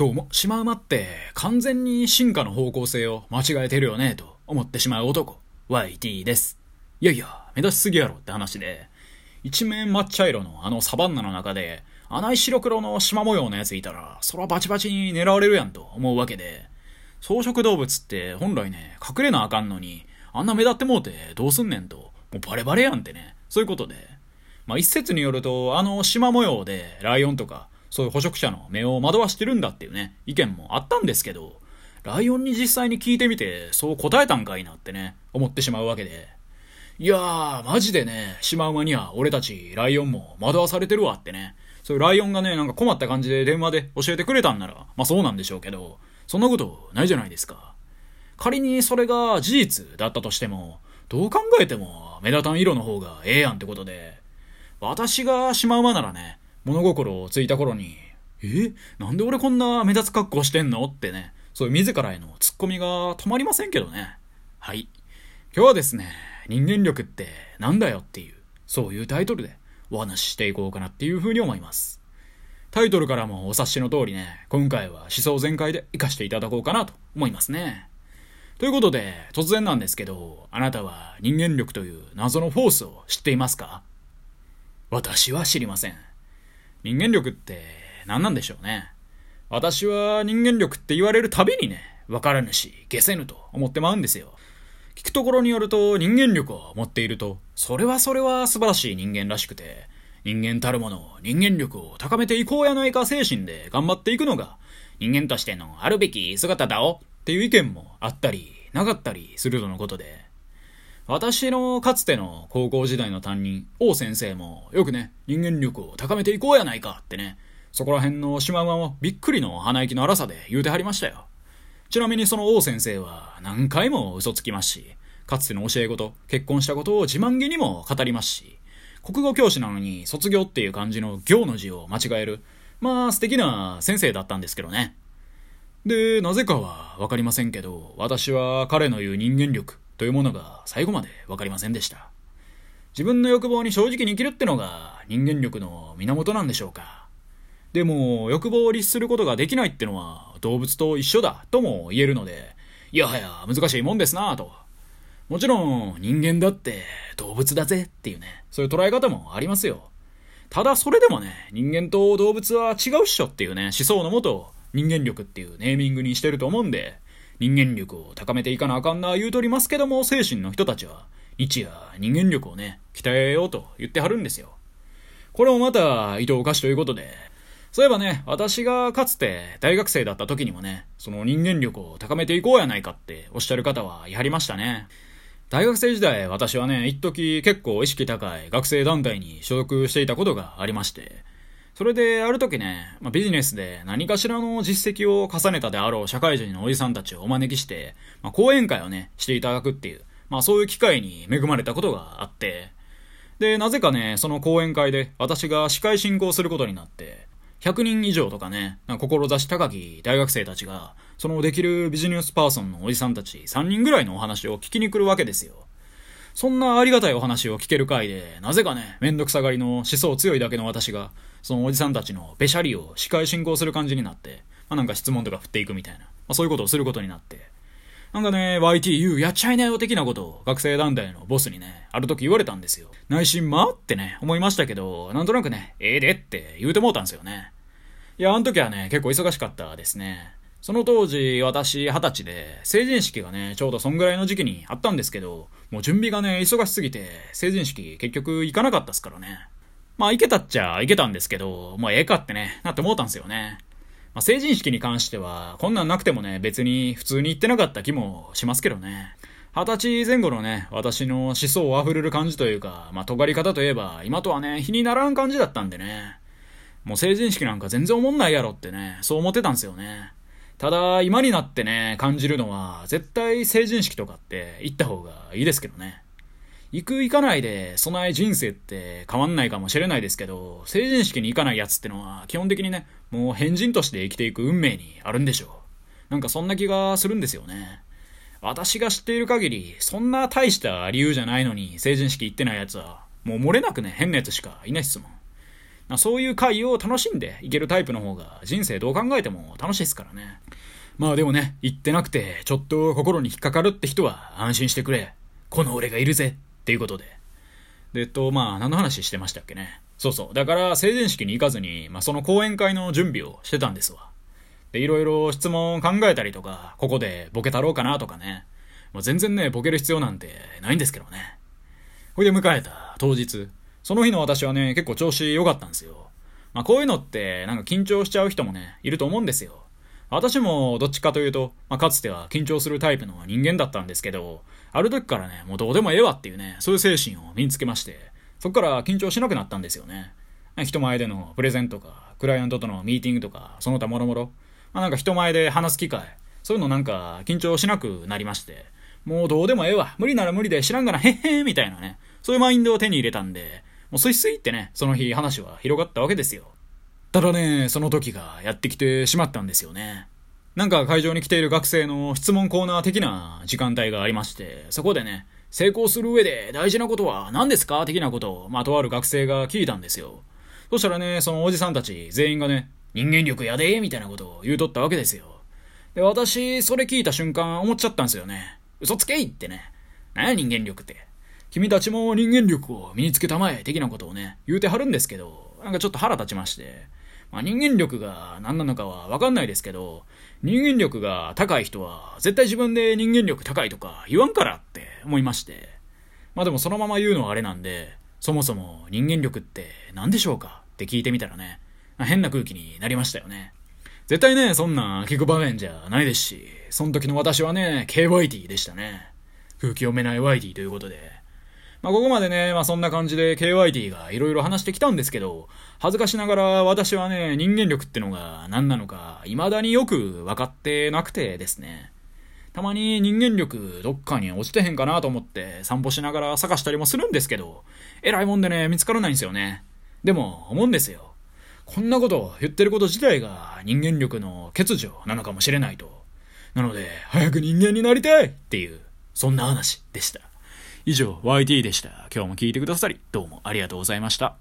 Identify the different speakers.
Speaker 1: どうも、シマウマって完全に進化の方向性を間違えてるよね、と思ってしまう男、YT です。いやいや、目立ちすぎやろって話で、一面抹茶色のあのサバンナの中で、穴井白黒の縞模様のやついたら、そらバチバチに狙われるやんと思うわけで、草食動物って本来ね、隠れなあかんのに、あんな目立ってもうてどうすんねんと、もうバレバレやんってね、そういうことで。まあ一説によると、あの縞模様でライオンとか、そういう捕食者の目を惑わしてるんだっていうね、意見もあったんですけど、ライオンに実際に聞いてみて、そう答えたんかいなってね、思ってしまうわけで。いやー、マジでね、シマウマには俺たちライオンも惑わされてるわってね。そういうライオンがね、なんか困った感じで電話で教えてくれたんなら、まあそうなんでしょうけど、そんなことないじゃないですか。仮にそれが事実だったとしても、どう考えても目立たん色の方がええやんってことで、私がシマウマならね、物心をついた頃に、えなんで俺こんな目立つ格好してんのってね、そういう自らへのツッコミが止まりませんけどね。はい。今日はですね、人間力ってなんだよっていう、そういうタイトルでお話ししていこうかなっていうふうに思います。タイトルからもお察しの通りね、今回は思想全開で活かしていただこうかなと思いますね。ということで、突然なんですけど、あなたは人間力という謎のフォースを知っていますか？私は知りません。人間力って何なんでしょうね。私は人間力って言われるたびにね、わからぬし、消せぬと思ってまうんですよ。聞くところによると人間力を持っていると、それはそれは素晴らしい人間らしくて、人間たるもの、人間力を高めていこうやないか精神で頑張っていくのが、人間としてのあるべき姿だおっていう意見もあったり、なかったりするとのことで、私のかつての高校時代の担任、王先生もよくね、人間力を高めていこうやないかってね、そこら辺のシマウマもびっくりの鼻息の荒さで言うてはりましたよ。ちなみにその王先生は何回も嘘つきますし、かつての教え子と結婚したことを自慢げにも語りますし、国語教師なのに卒業っていう漢字の行の字を間違える、まあ素敵な先生だったんですけどね。で、なぜかはわかりませんけど、私は彼の言う人間力というものが最後までわかりませんでした。自分の欲望に正直に生きるってのが人間力の源なんでしょうか。でも、欲望を律することができないってのは動物と一緒だとも言えるので、いやはや難しいもんですなぁと。もちろん人間だって動物だぜっていうね、そういう捉え方もありますよ。ただそれでもね、人間と動物は違うっしょっていうね、思想のもと人間力っていうネーミングにしてると思うんで、人間力を高めていかなあかんな言うとりますけども、精神の人たちは、日夜人間力をね、鍛えようと言ってはるんですよ。これもまた、意図おかしということで、そういえばね、私がかつて大学生だった時にもね、その人間力を高めていこうやないかっておっしゃる方は言いはりましたね。大学生時代、私はね、一時結構意識高い学生団体に所属していたことがありまして、それで、ある時ね、まあ、ビジネスで何かしらの実績を重ねたであろう社会人のおじさんたちをお招きして、まあ、講演会をね、していただくっていう、まあそういう機会に恵まれたことがあって、で、なぜかね、その講演会で私が司会進行することになって、100人以上とかね、か志高き大学生たちが、そのできるビジネスパーソンのおじさんたち3人ぐらいのお話を聞きに来るわけですよ。そんなありがたいお話を聞ける回で、なぜかね、めんどくさがりの思想強いだけの私が、そのおじさんたちのべしゃりを司会進行する感じになって、まあ、なんか質問とか振っていくみたいな、まあ、そういうことをすることになって、なんかね、YTU やっちゃいなよ的なことを学生団体のボスにね、ある時言われたんですよ。内心まってね、思いましたけど、なんとなくね、ええでって言うてもうたんですよね。いや、あの時はね、結構忙しかったですね。その当時、私、二十歳で、成人式がね、ちょうどそんぐらいの時期にあったんですけど、もう準備がね、忙しすぎて、成人式結局行かなかったっすからね。まあ、行けたっちゃ行けたんですけど、もうええかってね、なって思ったんですよね。まあ、成人式に関しては、こんなんなくてもね、別に普通に行ってなかった気もしますけどね。二十歳前後のね、私の思想を溢れる感じというか、まあ、尖り方といえば、今とはね、比にならん感じだったんでね。もう成人式なんか全然思んないやろってね、そう思ってたんですよね。ただ、今になってね、感じるのは、絶対成人式とかって行った方がいいですけどね。行く行かないで備え人生って変わんないかもしれないですけど、成人式に行かないやつってのは基本的にね、もう変人として生きていく運命にあるんでしょう。なんかそんな気がするんですよね。私が知っている限り、そんな大した理由じゃないのに成人式行ってないやつは、もう漏れなくね、変なやつしかいないっすもん。そういう回を楽しんでいけるタイプの方が人生どう考えても楽しいですからね。まあでもね、言ってなくて、ちょっと心に引っかかるって人は安心してくれ。この俺がいるぜっていうことで。で、えっと、まあ、何の話してましたっけね。そうそう。だから、成人式に行かずに、まあ、その講演会の準備をしてたんですわ。で、いろいろ質問考えたりとか、ここでボケたろうかなとかね。もう全然ね、ボケる必要なんてないんですけどね。ほいで迎えた当日。その日の私はね、結構調子良かったんですよ。まあ、こういうのって、なんか緊張しちゃう人もね、いると思うんですよ。私もどっちかというと、まあ、かつては緊張するタイプの人間だったんですけど、ある時からね、もうどうでもええわっていうね、そういう精神を身につけまして、そっから緊張しなくなったんですよね。人前でのプレゼンとか、クライアントとのミーティングとか、その他もろもろ。まあなんか人前で話す機会、そういうのなんか緊張しなくなりまして、もうどうでもええわ、無理なら無理で知らんがな、へっへーみたいなね、そういうマインドを手に入れたんで、もうスイスイってね、その日話は広がったわけですよ。ただね、その時がやってきてしまったんですよね。なんか会場に来ている学生の質問コーナー的な時間帯がありまして、そこでね、成功する上で大事なことは何ですか？的なことを、まあ、とある学生が聞いたんですよ。そしたらね、そのおじさんたち全員がね、人間力やでみたいなことを言うとったわけですよ。で、私、それ聞いた瞬間思っちゃったんですよね。嘘つけいってね。何や人間力って。君たちも人間力を身につけたまえ、的なことをね、言うてはるんですけど、なんかちょっと腹立ちまして、まあ、人間力が何なのかはわかんないですけど、人間力が高い人は絶対自分で人間力高いとか言わんからって思いまして。まあでもそのまま言うのはあれなんで、そもそも人間力って何でしょうかって聞いてみたらね、変な空気になりましたよね。絶対ね、そんな聞く場面じゃないですし、その時の私はね、KYT でしたね。空気読めない YT ということで。まあ、ここまでね、まあ、そんな感じで KYT が色々話してきたんですけど、恥ずかしながら私はね、人間力ってのが何なのか、未だによく分かってなくてですね。たまに人間力どっかに落ちてへんかなと思って散歩しながら探したりもするんですけど、偉いもんでね、見つからないんですよね。でも、思うんですよ。こんなこと言ってること自体が人間力の欠如なのかもしれないと。なので、早く人間になりたいっていう、そんな話でした。以上、YT でした。今日も聞いてくださり、どうもありがとうございました。